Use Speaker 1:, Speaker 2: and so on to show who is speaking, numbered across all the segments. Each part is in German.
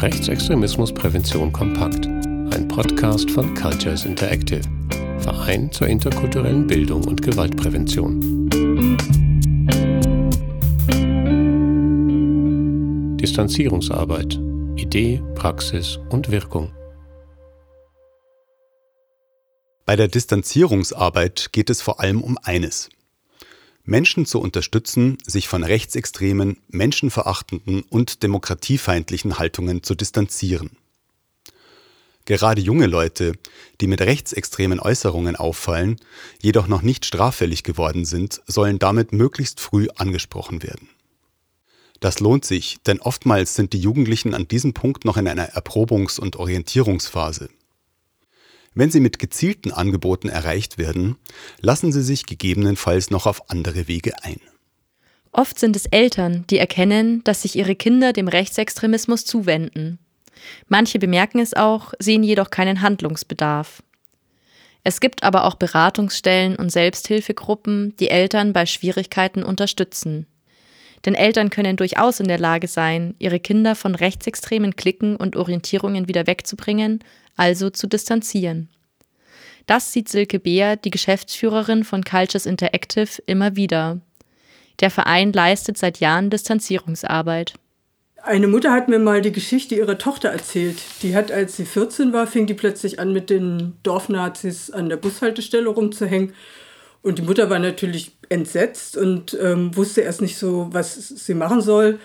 Speaker 1: Rechtsextremismusprävention kompakt. Ein Podcast von Cultures Interactive. Verein zur interkulturellen Bildung und Gewaltprävention. Distanzierungsarbeit. Idee, Praxis und Wirkung.
Speaker 2: Bei der Distanzierungsarbeit geht es vor allem um eines. Menschen zu unterstützen, sich von rechtsextremen, menschenverachtenden und demokratiefeindlichen Haltungen zu distanzieren. Gerade junge Leute, die mit rechtsextremen Äußerungen auffallen, jedoch noch nicht straffällig geworden sind, sollen damit möglichst früh angesprochen werden. Das lohnt sich, denn oftmals sind die Jugendlichen an diesem Punkt noch in einer Erprobungs- und Orientierungsphase. Wenn sie mit gezielten Angeboten erreicht werden, lassen sie sich gegebenenfalls noch auf andere Wege ein.
Speaker 3: Oft sind es Eltern, die erkennen, dass sich ihre Kinder dem Rechtsextremismus zuwenden. Manche bemerken es auch, sehen jedoch keinen Handlungsbedarf. Es gibt aber auch Beratungsstellen und Selbsthilfegruppen, die Eltern bei Schwierigkeiten unterstützen. Denn Eltern können durchaus in der Lage sein, ihre Kinder von rechtsextremen Klicken und Orientierungen wieder wegzubringen, also zu distanzieren. Das sieht Silke Beer, die Geschäftsführerin von Cultures Interactive, immer wieder. Der Verein leistet seit Jahren Distanzierungsarbeit.
Speaker 4: Eine Mutter hat mir mal die Geschichte ihrer Tochter erzählt. Die hat, als sie 14 war, fing die plötzlich an, mit den Dorfnazis an der Bushaltestelle rumzuhängen. Und die Mutter war natürlich entsetzt und ähm, wusste erst nicht so, was sie machen soll.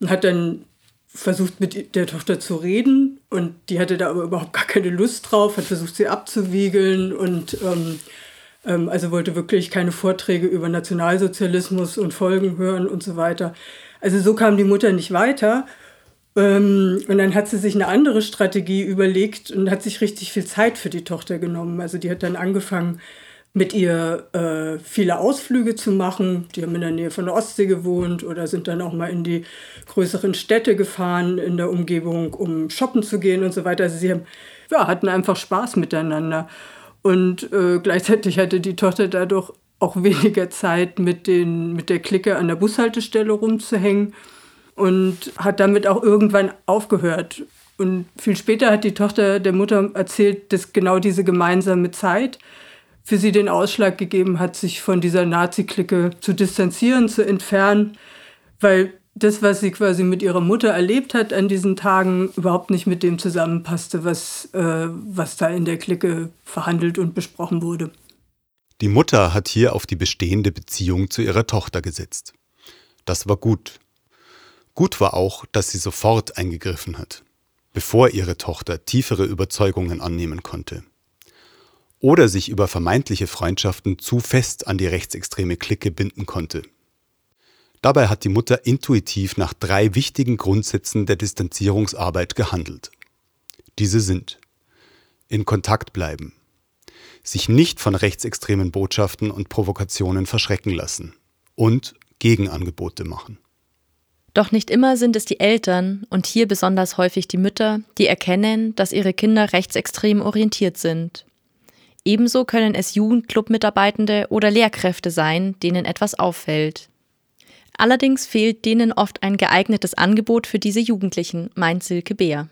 Speaker 4: Und hat dann versucht, mit der Tochter zu reden. Und die hatte da aber überhaupt gar keine Lust drauf, hat versucht, sie abzuwiegeln und ähm, ähm, also wollte wirklich keine Vorträge über Nationalsozialismus und Folgen hören und so weiter. Also so kam die Mutter nicht weiter. Ähm, und dann hat sie sich eine andere Strategie überlegt und hat sich richtig viel Zeit für die Tochter genommen. Also die hat dann angefangen, mit ihr äh, viele Ausflüge zu machen. Die haben in der Nähe von der Ostsee gewohnt oder sind dann auch mal in die größeren Städte gefahren in der Umgebung, um shoppen zu gehen und so weiter. Also sie haben, ja, hatten einfach Spaß miteinander. Und äh, gleichzeitig hatte die Tochter dadurch auch weniger Zeit, mit, den, mit der Clique an der Bushaltestelle rumzuhängen und hat damit auch irgendwann aufgehört. Und viel später hat die Tochter der Mutter erzählt, dass genau diese gemeinsame Zeit für sie den Ausschlag gegeben hat, sich von dieser Nazi-Clique zu distanzieren, zu entfernen, weil das, was sie quasi mit ihrer Mutter erlebt hat an diesen Tagen, überhaupt nicht mit dem zusammenpasste, was, äh, was da in der Clique verhandelt und besprochen wurde.
Speaker 2: Die Mutter hat hier auf die bestehende Beziehung zu ihrer Tochter gesetzt. Das war gut. Gut war auch, dass sie sofort eingegriffen hat, bevor ihre Tochter tiefere Überzeugungen annehmen konnte. Oder sich über vermeintliche Freundschaften zu fest an die rechtsextreme Clique binden konnte. Dabei hat die Mutter intuitiv nach drei wichtigen Grundsätzen der Distanzierungsarbeit gehandelt. Diese sind in Kontakt bleiben, sich nicht von rechtsextremen Botschaften und Provokationen verschrecken lassen und Gegenangebote machen.
Speaker 3: Doch nicht immer sind es die Eltern und hier besonders häufig die Mütter, die erkennen, dass ihre Kinder rechtsextrem orientiert sind. Ebenso können es Jugendclub-Mitarbeitende oder Lehrkräfte sein, denen etwas auffällt. Allerdings fehlt denen oft ein geeignetes Angebot für diese Jugendlichen, meint Silke Beer.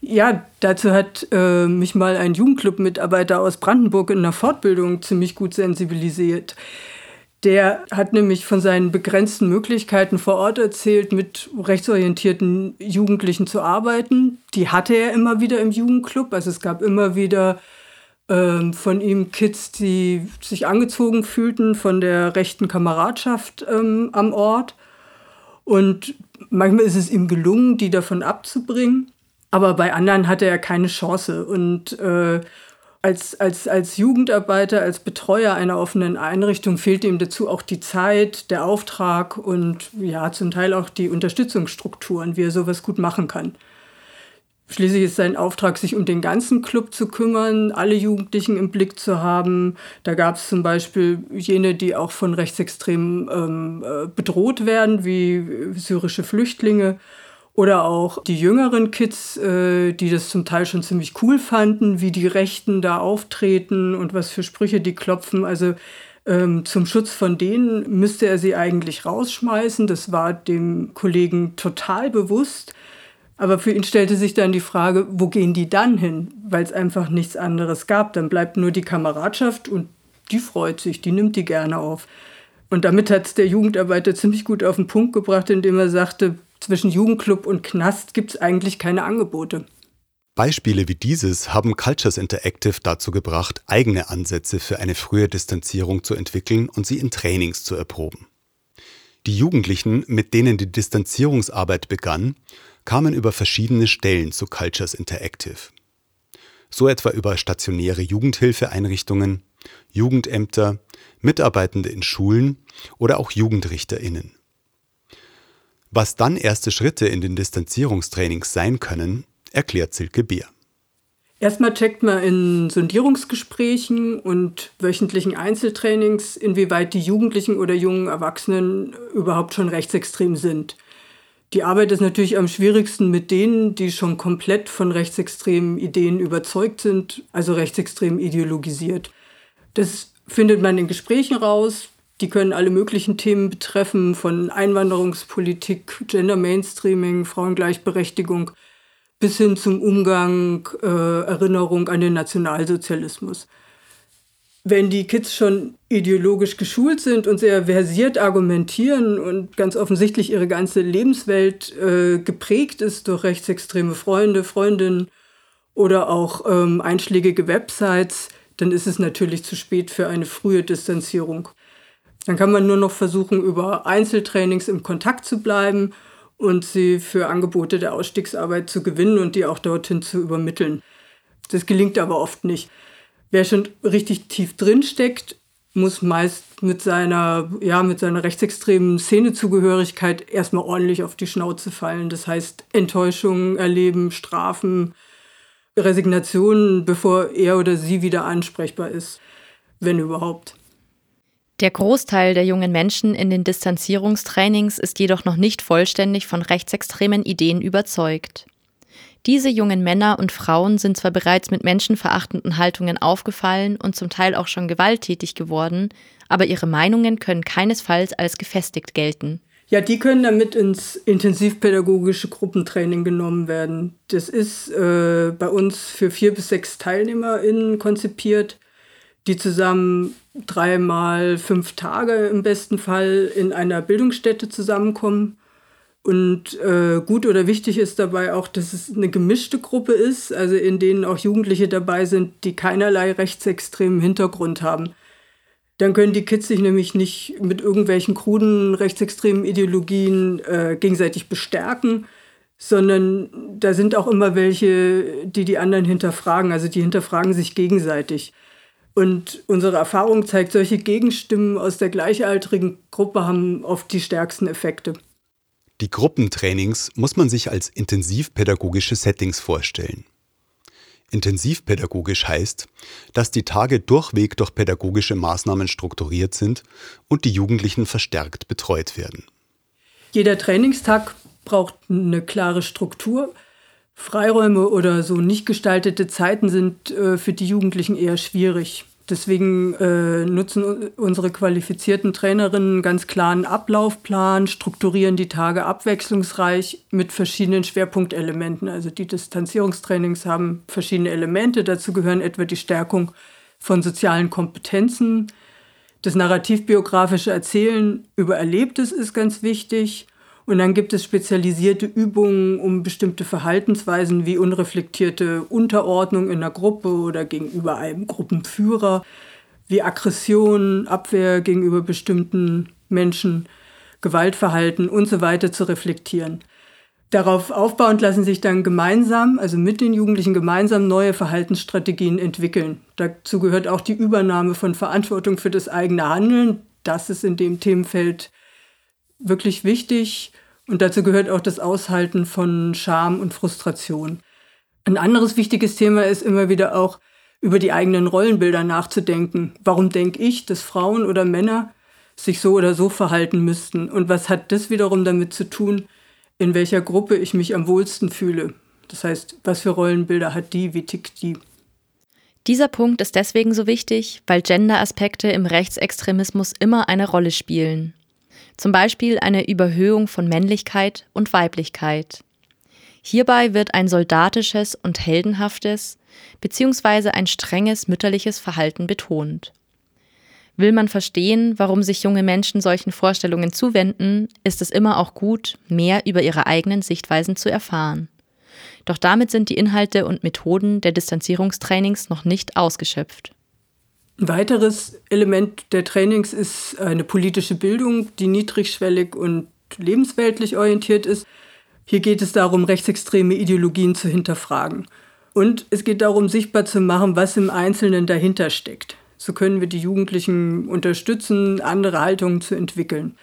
Speaker 4: Ja, dazu hat äh, mich mal ein Jugendclub-Mitarbeiter aus Brandenburg in einer Fortbildung ziemlich gut sensibilisiert. Der hat nämlich von seinen begrenzten Möglichkeiten vor Ort erzählt, mit rechtsorientierten Jugendlichen zu arbeiten. Die hatte er immer wieder im Jugendclub. Also es gab immer wieder ähm, von ihm Kids, die sich angezogen fühlten von der rechten Kameradschaft ähm, am Ort. Und manchmal ist es ihm gelungen, die davon abzubringen. Aber bei anderen hatte er keine Chance. Und äh, als, als, als Jugendarbeiter, als Betreuer einer offenen Einrichtung fehlte ihm dazu auch die Zeit, der Auftrag und ja, zum Teil auch die Unterstützungsstrukturen, wie er sowas gut machen kann. Schließlich ist sein Auftrag, sich um den ganzen Club zu kümmern, alle Jugendlichen im Blick zu haben. Da gab es zum Beispiel jene, die auch von Rechtsextremen ähm, äh, bedroht werden, wie syrische Flüchtlinge oder auch die jüngeren Kids, äh, die das zum Teil schon ziemlich cool fanden, wie die Rechten da auftreten und was für Sprüche die klopfen. Also ähm, zum Schutz von denen müsste er sie eigentlich rausschmeißen. Das war dem Kollegen total bewusst. Aber für ihn stellte sich dann die Frage, wo gehen die dann hin? Weil es einfach nichts anderes gab. Dann bleibt nur die Kameradschaft und die freut sich, die nimmt die gerne auf. Und damit hat es der Jugendarbeiter ziemlich gut auf den Punkt gebracht, indem er sagte, zwischen Jugendclub und Knast gibt es eigentlich keine Angebote.
Speaker 2: Beispiele wie dieses haben Cultures Interactive dazu gebracht, eigene Ansätze für eine frühe Distanzierung zu entwickeln und sie in Trainings zu erproben. Die Jugendlichen, mit denen die Distanzierungsarbeit begann, kamen über verschiedene Stellen zu Cultures Interactive. So etwa über stationäre Jugendhilfeeinrichtungen, Jugendämter, Mitarbeitende in Schulen oder auch Jugendrichterinnen. Was dann erste Schritte in den Distanzierungstrainings sein können, erklärt Silke Beer.
Speaker 4: Erstmal checkt man in Sondierungsgesprächen und wöchentlichen Einzeltrainings, inwieweit die Jugendlichen oder jungen Erwachsenen überhaupt schon rechtsextrem sind. Die Arbeit ist natürlich am schwierigsten mit denen, die schon komplett von rechtsextremen Ideen überzeugt sind, also rechtsextrem ideologisiert. Das findet man in Gesprächen raus. Die können alle möglichen Themen betreffen, von Einwanderungspolitik, Gender Mainstreaming, Frauengleichberechtigung bis hin zum Umgang, äh, Erinnerung an den Nationalsozialismus wenn die Kids schon ideologisch geschult sind und sehr versiert argumentieren und ganz offensichtlich ihre ganze Lebenswelt äh, geprägt ist durch rechtsextreme Freunde, Freundinnen oder auch ähm, einschlägige Websites, dann ist es natürlich zu spät für eine frühe Distanzierung. Dann kann man nur noch versuchen, über Einzeltrainings im Kontakt zu bleiben und sie für Angebote der Ausstiegsarbeit zu gewinnen und die auch dorthin zu übermitteln. Das gelingt aber oft nicht. Wer schon richtig tief drin steckt, muss meist mit seiner, ja, mit seiner rechtsextremen Szenezugehörigkeit erstmal ordentlich auf die Schnauze fallen. Das heißt, Enttäuschungen erleben, Strafen, Resignationen, bevor er oder sie wieder ansprechbar ist, wenn überhaupt.
Speaker 3: Der Großteil der jungen Menschen in den Distanzierungstrainings ist jedoch noch nicht vollständig von rechtsextremen Ideen überzeugt. Diese jungen Männer und Frauen sind zwar bereits mit menschenverachtenden Haltungen aufgefallen und zum Teil auch schon gewalttätig geworden, aber ihre Meinungen können keinesfalls als gefestigt gelten.
Speaker 4: Ja, die können damit ins intensivpädagogische Gruppentraining genommen werden. Das ist äh, bei uns für vier bis sechs TeilnehmerInnen konzipiert, die zusammen dreimal fünf Tage im besten Fall in einer Bildungsstätte zusammenkommen und äh, gut oder wichtig ist dabei auch, dass es eine gemischte Gruppe ist, also in denen auch Jugendliche dabei sind, die keinerlei rechtsextremen Hintergrund haben. Dann können die Kids sich nämlich nicht mit irgendwelchen kruden rechtsextremen Ideologien äh, gegenseitig bestärken, sondern da sind auch immer welche, die die anderen hinterfragen. Also die hinterfragen sich gegenseitig. Und unsere Erfahrung zeigt, solche Gegenstimmen aus der gleichaltrigen Gruppe haben oft die stärksten Effekte.
Speaker 2: Die Gruppentrainings muss man sich als intensivpädagogische Settings vorstellen. Intensivpädagogisch heißt, dass die Tage durchweg durch pädagogische Maßnahmen strukturiert sind und die Jugendlichen verstärkt betreut werden.
Speaker 4: Jeder Trainingstag braucht eine klare Struktur. Freiräume oder so nicht gestaltete Zeiten sind äh, für die Jugendlichen eher schwierig. Deswegen äh, nutzen unsere qualifizierten Trainerinnen einen ganz klaren Ablaufplan, strukturieren die Tage abwechslungsreich mit verschiedenen Schwerpunktelementen. Also die Distanzierungstrainings haben verschiedene Elemente. Dazu gehören etwa die Stärkung von sozialen Kompetenzen. Das narrativbiografische Erzählen über Erlebtes ist ganz wichtig. Und dann gibt es spezialisierte Übungen, um bestimmte Verhaltensweisen wie unreflektierte Unterordnung in der Gruppe oder gegenüber einem Gruppenführer, wie Aggression, Abwehr gegenüber bestimmten Menschen, Gewaltverhalten und so weiter zu reflektieren. Darauf aufbauend lassen sich dann gemeinsam, also mit den Jugendlichen gemeinsam neue Verhaltensstrategien entwickeln. Dazu gehört auch die Übernahme von Verantwortung für das eigene Handeln. Das ist in dem Themenfeld wirklich wichtig. Und dazu gehört auch das Aushalten von Scham und Frustration. Ein anderes wichtiges Thema ist immer wieder auch über die eigenen Rollenbilder nachzudenken. Warum denke ich, dass Frauen oder Männer sich so oder so verhalten müssten? Und was hat das wiederum damit zu tun, in welcher Gruppe ich mich am wohlsten fühle? Das heißt, was für Rollenbilder hat die, wie tickt die?
Speaker 3: Dieser Punkt ist deswegen so wichtig, weil Gender-Aspekte im Rechtsextremismus immer eine Rolle spielen zum Beispiel eine Überhöhung von Männlichkeit und Weiblichkeit. Hierbei wird ein soldatisches und heldenhaftes bzw. ein strenges mütterliches Verhalten betont. Will man verstehen, warum sich junge Menschen solchen Vorstellungen zuwenden, ist es immer auch gut, mehr über ihre eigenen Sichtweisen zu erfahren. Doch damit sind die Inhalte und Methoden der Distanzierungstrainings noch nicht ausgeschöpft.
Speaker 4: Ein weiteres Element der Trainings ist eine politische Bildung, die niedrigschwellig und lebensweltlich orientiert ist. Hier geht es darum, rechtsextreme Ideologien zu hinterfragen. Und es geht darum, sichtbar zu machen, was im Einzelnen dahinter steckt. So können wir die Jugendlichen unterstützen, andere Haltungen zu entwickeln.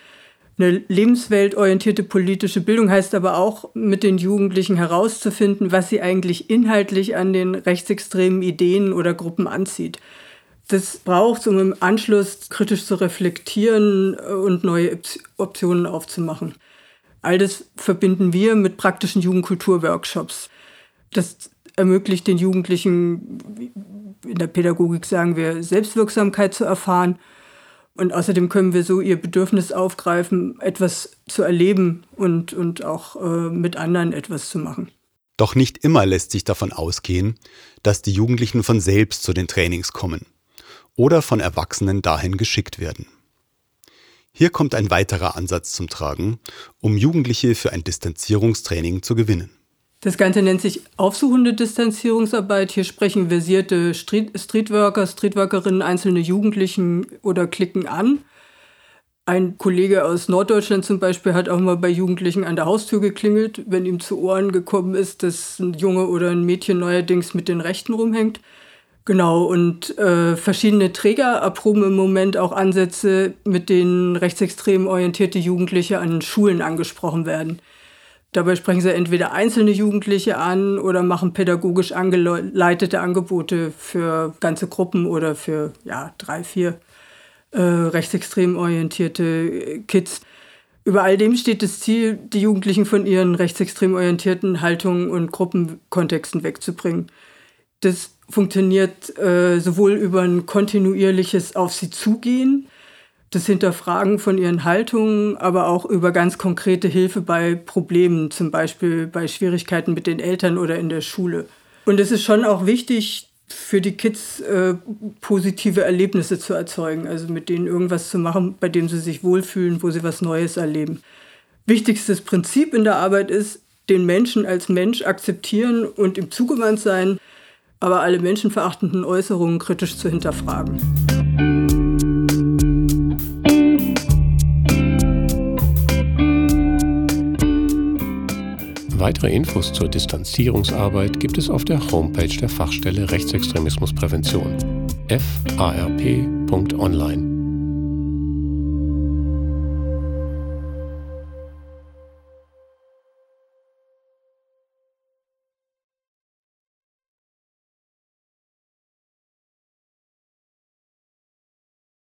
Speaker 4: Eine lebensweltorientierte politische Bildung heißt aber auch, mit den Jugendlichen herauszufinden, was sie eigentlich inhaltlich an den rechtsextremen Ideen oder Gruppen anzieht. Das braucht um im Anschluss kritisch zu reflektieren und neue Optionen aufzumachen. All das verbinden wir mit praktischen Jugendkulturworkshops. Das ermöglicht den Jugendlichen in der Pädagogik sagen wir, Selbstwirksamkeit zu erfahren. Und außerdem können wir so ihr Bedürfnis aufgreifen, etwas zu erleben und, und auch äh, mit anderen etwas zu machen.
Speaker 2: Doch nicht immer lässt sich davon ausgehen, dass die Jugendlichen von selbst zu den Trainings kommen oder von Erwachsenen dahin geschickt werden. Hier kommt ein weiterer Ansatz zum Tragen, um Jugendliche für ein Distanzierungstraining zu gewinnen.
Speaker 4: Das Ganze nennt sich aufsuchende Distanzierungsarbeit. Hier sprechen versierte Street Streetworker, Streetworkerinnen, einzelne Jugendlichen oder Klicken an. Ein Kollege aus Norddeutschland zum Beispiel hat auch mal bei Jugendlichen an der Haustür geklingelt, wenn ihm zu Ohren gekommen ist, dass ein Junge oder ein Mädchen neuerdings mit den Rechten rumhängt. Genau, und äh, verschiedene Träger erproben im Moment auch Ansätze, mit denen rechtsextrem orientierte Jugendliche an Schulen angesprochen werden. Dabei sprechen sie entweder einzelne Jugendliche an oder machen pädagogisch angeleitete Angebote für ganze Gruppen oder für ja, drei, vier äh, rechtsextrem orientierte Kids. Über all dem steht das Ziel, die Jugendlichen von ihren rechtsextrem orientierten Haltungen und Gruppenkontexten wegzubringen. Das funktioniert äh, sowohl über ein kontinuierliches Auf sie zugehen, das Hinterfragen von ihren Haltungen, aber auch über ganz konkrete Hilfe bei Problemen, zum Beispiel bei Schwierigkeiten mit den Eltern oder in der Schule. Und es ist schon auch wichtig, für die Kids äh, positive Erlebnisse zu erzeugen, also mit denen irgendwas zu machen, bei dem sie sich wohlfühlen, wo sie was Neues erleben. Wichtigstes Prinzip in der Arbeit ist, den Menschen als Mensch akzeptieren und ihm zugewandt sein, aber alle menschenverachtenden Äußerungen kritisch zu hinterfragen.
Speaker 1: Weitere Infos zur Distanzierungsarbeit gibt es auf der Homepage der Fachstelle Rechtsextremismusprävention farp.online.